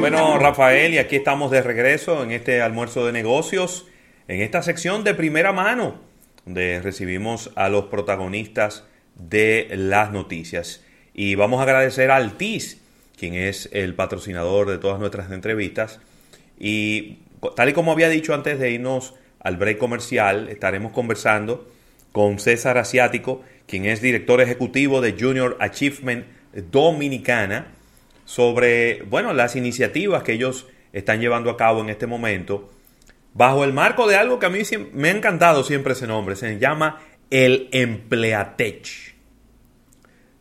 Bueno, Rafael, y aquí estamos de regreso en este almuerzo de negocios, en esta sección de primera mano, donde recibimos a los protagonistas de las noticias. Y vamos a agradecer a Altis, quien es el patrocinador de todas nuestras entrevistas. Y tal y como había dicho antes de irnos al break comercial, estaremos conversando con César Asiático, quien es director ejecutivo de Junior Achievement Dominicana, sobre, bueno, las iniciativas que ellos están llevando a cabo en este momento, bajo el marco de algo que a mí me ha encantado siempre ese nombre, se llama el Empleatech,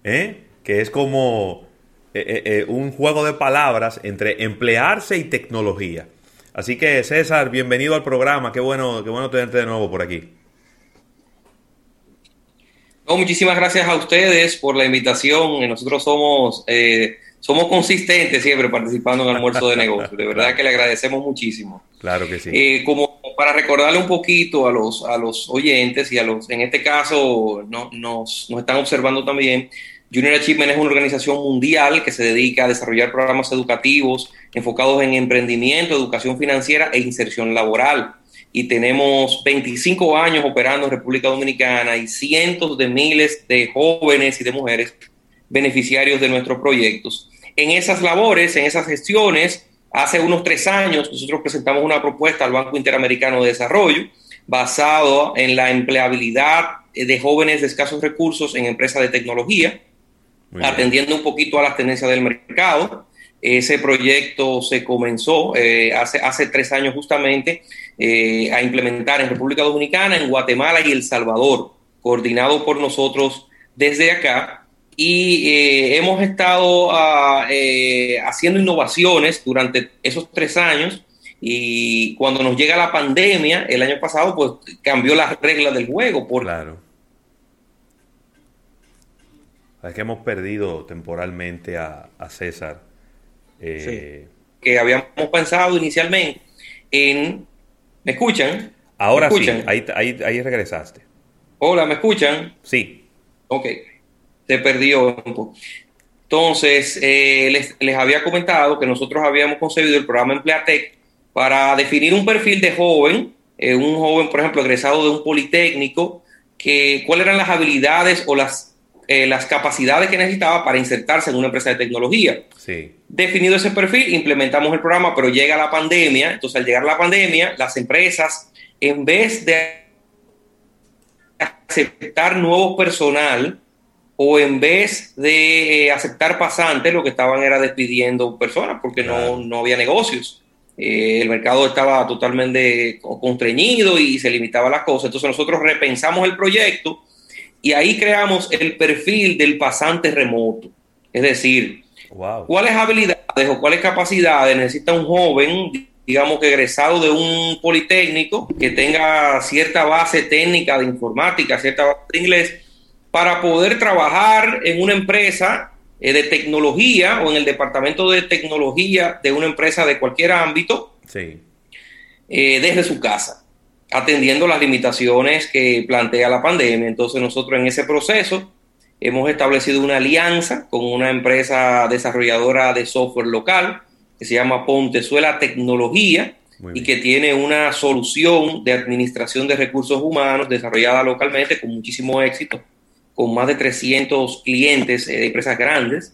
¿eh? que es como eh, eh, un juego de palabras entre emplearse y tecnología. Así que César, bienvenido al programa, qué bueno, qué bueno tenerte de nuevo por aquí muchísimas gracias a ustedes por la invitación. Nosotros somos, eh, somos consistentes siempre participando en el almuerzo de negocios. De verdad que le agradecemos muchísimo. Claro que sí. Eh, como para recordarle un poquito a los, a los oyentes y a los, en este caso, no, nos, nos están observando también. Junior Achievement es una organización mundial que se dedica a desarrollar programas educativos enfocados en emprendimiento, educación financiera e inserción laboral y tenemos 25 años operando en República Dominicana y cientos de miles de jóvenes y de mujeres beneficiarios de nuestros proyectos. En esas labores, en esas gestiones, hace unos tres años nosotros presentamos una propuesta al Banco Interamericano de Desarrollo basado en la empleabilidad de jóvenes de escasos recursos en empresas de tecnología, atendiendo un poquito a las tendencias del mercado. Ese proyecto se comenzó eh, hace, hace tres años justamente eh, a implementar en República Dominicana, en Guatemala y El Salvador, coordinado por nosotros desde acá. Y eh, hemos estado ah, eh, haciendo innovaciones durante esos tres años y cuando nos llega la pandemia, el año pasado, pues cambió las reglas del juego. Por... Claro. Es que hemos perdido temporalmente a, César. Que habíamos pensado inicialmente en ¿Me escuchan? Ahora sí, ahí, ahí, regresaste. Hola, ¿me escuchan? Sí. Ok, se perdió Entonces, eh, les, había comentado que nosotros habíamos concebido el programa Empleatec para definir un perfil de joven, eh, un joven, por ejemplo, egresado de un politécnico, que cuáles eran las habilidades o las, eh, las capacidades que necesitaba para insertarse en una empresa de tecnología. Sí. Definido ese perfil, implementamos el programa, pero llega la pandemia, entonces al llegar la pandemia, las empresas, en vez de aceptar nuevo personal o en vez de eh, aceptar pasantes, lo que estaban era despidiendo personas porque no, no, había negocios. Eh, el mercado estaba totalmente constreñido y se limitaba las cosas. Entonces nosotros repensamos el proyecto y ahí creamos el perfil del pasante remoto. Es decir, ¿Cuáles habilidades o cuáles capacidades necesita un joven, digamos que egresado de un politécnico, que tenga cierta base técnica de informática, cierta base de inglés, para poder trabajar en una empresa eh, de tecnología o en el departamento de tecnología de una empresa de cualquier ámbito sí. Eh, desde su casa, atendiendo las limitaciones que plantea la pandemia. Entonces nosotros en ese proceso hemos establecido una alianza con una empresa desarrolladora de software local que se llama Pontezuela Tecnología y que tiene una solución de administración de recursos humanos desarrollada localmente con muchísimo éxito, con más de 300 clientes eh, de empresas grandes.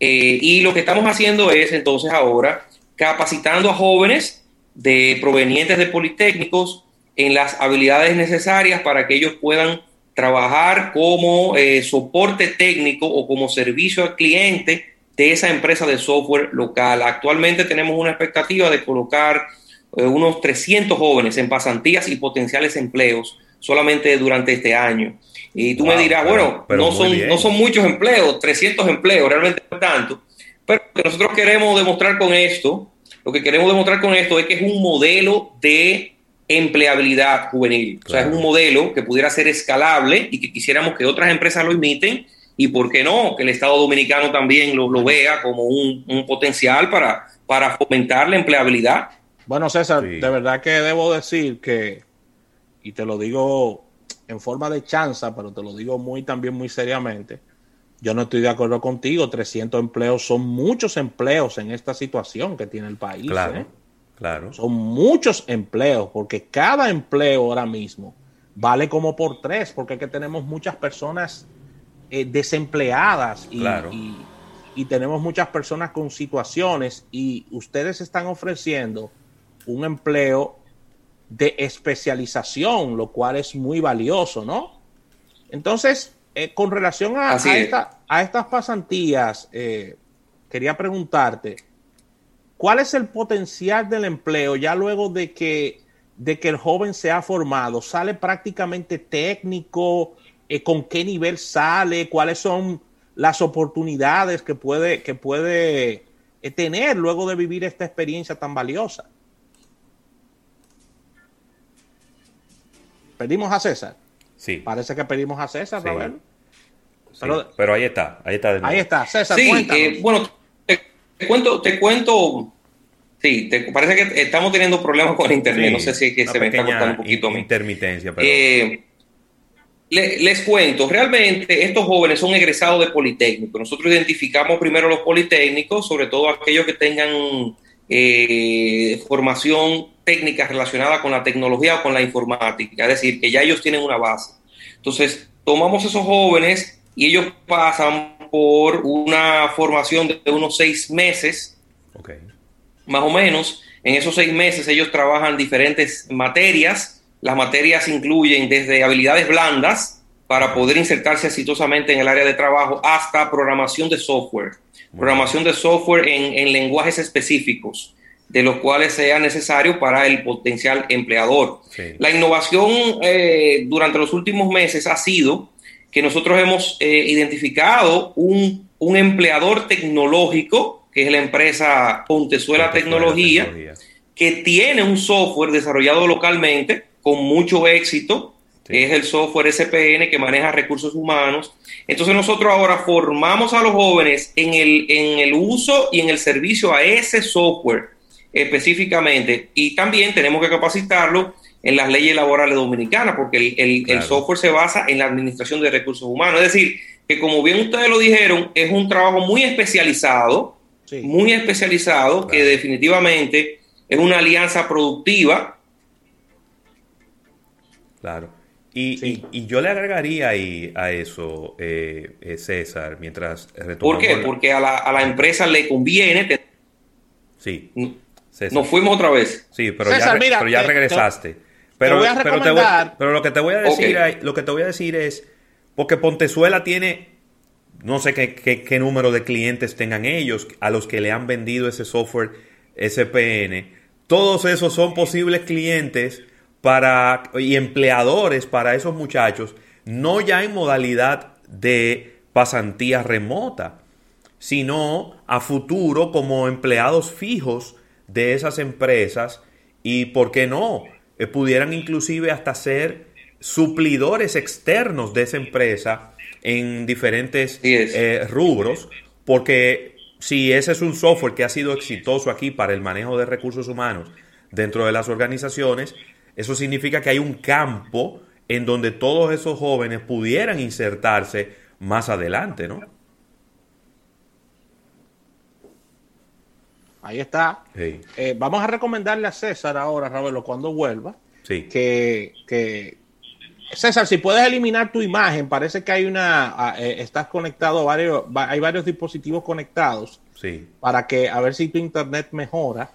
Eh, y lo que estamos haciendo es entonces ahora capacitando a jóvenes de provenientes de politécnicos en las habilidades necesarias para que ellos puedan trabajar como eh, soporte técnico o como servicio al cliente de esa empresa de software local. Actualmente tenemos una expectativa de colocar unos 300 jóvenes en pasantías y potenciales empleos solamente durante este año. Y tú me dirás, bueno, no, son, no son muchos empleos, 300 empleos, realmente no tanto. Pero lo que nosotros queremos demostrar con esto, lo que queremos demostrar con esto es que es un modelo de empleabilidad juvenil. O sea, es un modelo que pudiera ser escalable y que quisiéramos que otras empresas lo imiten y, ¿por qué no?, que el Estado Dominicano también lo, vea como un, potencial para, para fomentar la empleabilidad. Bueno, César, de verdad que debo decir que, y te lo digo en forma de chanza, pero te lo digo muy también muy seriamente, Yo no estoy de acuerdo contigo. 300 empleos son muchos empleos en esta situación que tiene el país. Claro, ¿eh? claro. Son muchos empleos, porque cada empleo ahora mismo vale como por tres, porque es que tenemos muchas personas eh, desempleadas y, Claro. y- y tenemos muchas personas con situaciones y ustedes están ofreciendo un empleo de especialización, lo cual es muy valioso, ¿no? Entonces, eh, con relación a, Así a es. esta- a estas pasantías, eh, quería preguntarte, ¿cuál es el potencial del empleo ya luego de que, de que el joven se ha formado? ¿Sale prácticamente técnico? Eh, ¿Con qué nivel sale? ¿Cuáles son las oportunidades que puede, que puede eh, tener luego de vivir esta experiencia tan valiosa? Pedimos a César. Sí. Parece que pedimos a César, Sí. Sí. pero- Pero ahí está, ahí está de nuevo. Ahí está, César, Sí, eh, bueno, te, te cuento, te cuento, sí, te, parece que estamos teniendo problemas con internet, Sí, no sé si es que se me está cortando un poquito intermitencia, pero Eh, le- les cuento, realmente estos jóvenes son egresados de Politécnico. Nosotros identificamos primero los Politécnicos, sobre todo aquellos que tengan eh, formación técnica relacionada con la tecnología o con la informática, es decir, que ya ellos tienen una base. Entonces, tomamos esos jóvenes y ellos pasan por una formación de unos seis meses más o menos. En esos seis meses ellos trabajan diferentes materias. Las materias incluyen desde habilidades blandas para poder insertarse exitosamente en el área de trabajo hasta programación de software. Programación de software en, en lenguajes específicos, de los cuales sea necesario para el potencial empleador. Sí. La innovación eh, durante los últimos meses ha sido que nosotros hemos eh, identificado un, un empleador tecnológico, que es la empresa Pontezuela, Tecnología, Tecnología. que tiene un software desarrollado localmente con mucho éxito, Sí. es el software SPN que maneja recursos humanos. Entonces nosotros ahora formamos a los jóvenes en el, en el uso y en el servicio a ese software específicamente y también tenemos que capacitarlo en las leyes laborales dominicanas porque el, el- el software se basa en la administración de recursos humanos. Es decir, que como bien ustedes lo dijeron, es un trabajo muy especializado, Sí. muy especializado, que definitivamente es una alianza productiva. Claro. Y, Sí. y- y yo le agregaría ahí a eso, eh, eh, César, mientras retomamos... ¿Por qué? la- Porque a la, a la empresa le conviene. te- Sí, César. Nos fuimos otra vez. Sí, pero César, ya, re- mira, pero ya te- regresaste. Pero, voy a pero, te voy- pero lo que te voy a decir, Ok. ahí- lo que te voy a decir es, porque Pontezuela tiene, no sé qué, qué- qué número de clientes tengan ellos, a los que le han vendido ese software SPN. Todos esos son posibles clientes para y empleadores para esos muchachos, no ya en modalidad de pasantía remota, sino a futuro como empleados fijos de esas empresas y, ¿por qué no? Eh, pudieran inclusive hasta ser suplidores externos de esa empresa en diferentes eh, rubros, porque si ese es un software que ha sido exitoso aquí para el manejo de recursos humanos dentro de las organizaciones, eso significa que hay un campo en donde todos esos jóvenes pudieran insertarse más adelante, ¿no? Ahí está. Sí, Eh, vamos a recomendarle a César ahora, Roberto, cuando vuelva, sí. que, que- César, si puedes eliminar tu imagen, parece que hay una, ah, eh, estás conectado a varios, va- hay varios dispositivos conectados Sí, para que a ver si tu internet mejora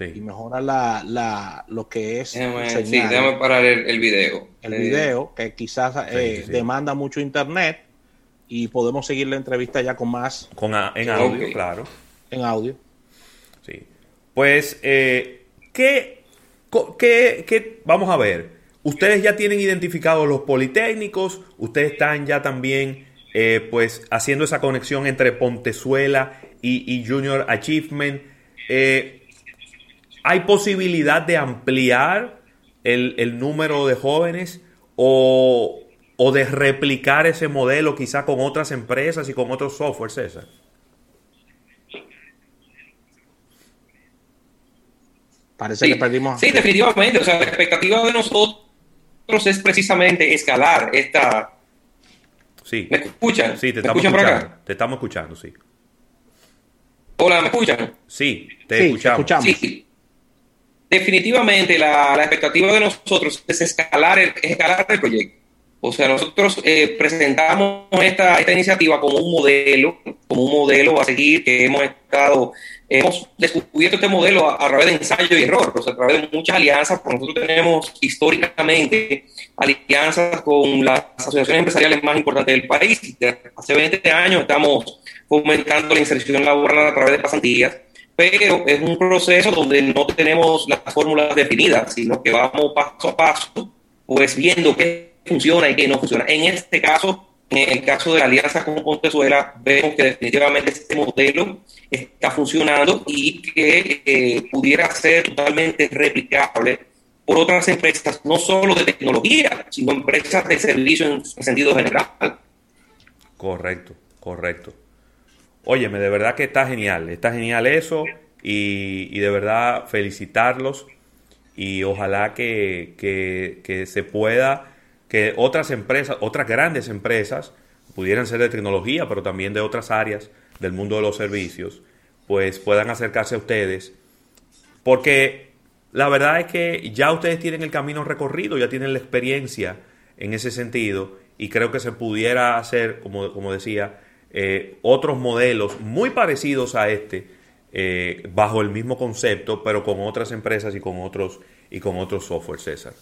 y mejora la, la, lo que es Déjame, sí, déjame parar el, el video. el Eh, video, que quizás eh, sí, demanda mucho internet y podemos seguir la entrevista ya con más Con a- en audio, claro. en audio. Sí. Pues, eh, ¿qué, qué- qué- vamos a ver? Ustedes ya tienen identificados los politécnicos, ustedes están ya también, eh, pues, haciendo esa conexión entre Pontezuela y, y Junior Achievement. Eh, ¿Hay posibilidad de ampliar el, el número de jóvenes o, o de replicar ese modelo quizá con otras empresas y con otros software, César? Parece Sí, que perdimos. sí, definitivamente. O sea, la expectativa de nosotros es precisamente escalar esta, Sí. ¿Me escuchan? Sí, te ¿Me estamos escuchan por acá? escuchando. Te estamos escuchando, sí. Hola, ¿me escuchan? Sí, te Sí, te escuchamos. escuchamos. Sí. Definitivamente la, expectativa de nosotros es escalar el, es escalar el proyecto. O sea, nosotros eh, presentamos esta, esta iniciativa como un modelo, como un modelo a seguir que hemos estado, hemos descubierto este modelo a, a través de ensayo y error, o sea, a través de muchas alianzas, porque nosotros tenemos históricamente alianzas con las asociaciones empresariales más importantes del país. Hace 20 años estamos fomentando la inserción laboral a través de pasantías pero es un proceso donde no tenemos las fórmulas definidas, sino que vamos paso a paso, pues viendo qué funciona y qué no funciona. En este caso, en el caso de la alianza con Pontezuela, vemos que definitivamente este modelo está funcionando y que eh, pudiera ser totalmente replicable por otras empresas, no solo de tecnología, sino empresas de servicio en, en sentido general. Correcto, correcto. Óyeme, de verdad que está genial, está genial eso y, y de verdad felicitarlos y ojalá que, que- que se pueda, que otras empresas, otras grandes empresas, pudieran ser de tecnología, pero también de otras áreas del mundo de los servicios, pues puedan acercarse a ustedes, porque la verdad es que ya ustedes tienen el camino recorrido, ya tienen la experiencia en ese sentido y creo que se pudiera hacer, como, como decía, eh, otros modelos muy parecidos a este, eh, bajo el mismo concepto, pero con otras empresas y con otros, y con otros software, César.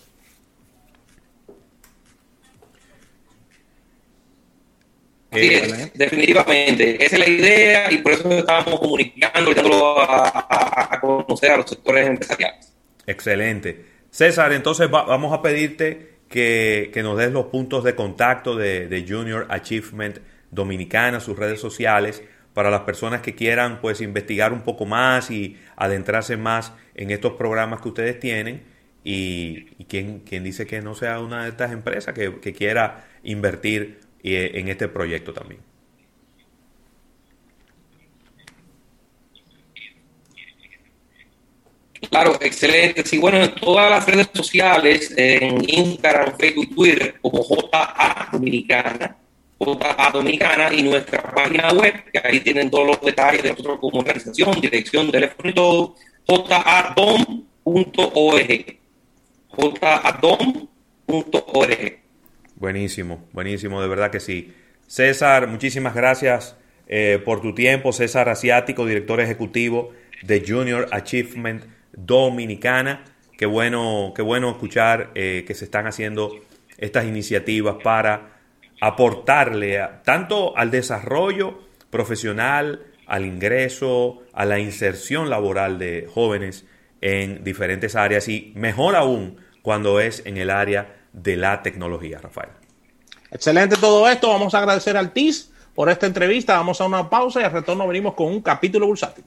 Sí, Eh, definitivamente. Esa es la idea y por eso estábamos comunicando y dándolo a, a- a conocer a los sectores empresariales. Excelente. César, entonces va- vamos a pedirte que, que nos des los puntos de contacto de, de Junior Achievement Dominicana, sus redes sociales, para las personas que quieran pues investigar un poco más y adentrarse más en estos programas que ustedes tienen. Y, quien, quien dice que no sea una de estas empresas que, que quiera invertir eh, en este proyecto también. Claro, excelente. Sí, bueno, en todas las redes sociales, en Instagram, Facebook, Twitter, como JA Dominicana, Dominicana y nuestra página web, que ahí tienen todos los detalles de nosotros como organización, dirección, teléfono y todo, jadom.org. jadom.org. Buenísimo, buenísimo, de verdad que sí. César, muchísimas gracias eh, por tu tiempo. César Asiático, director ejecutivo de Junior Achievement Dominicana. Qué bueno, qué bueno escuchar eh, que se están haciendo estas iniciativas para aportarle tanto al desarrollo profesional, al ingreso, a la inserción laboral de jóvenes en diferentes áreas y mejor aún cuando es en el área de la tecnología, Rafael. Excelente todo esto. Vamos a agradecer al TIS por esta entrevista. Vamos a una pausa y al retorno venimos con un capítulo bursátil.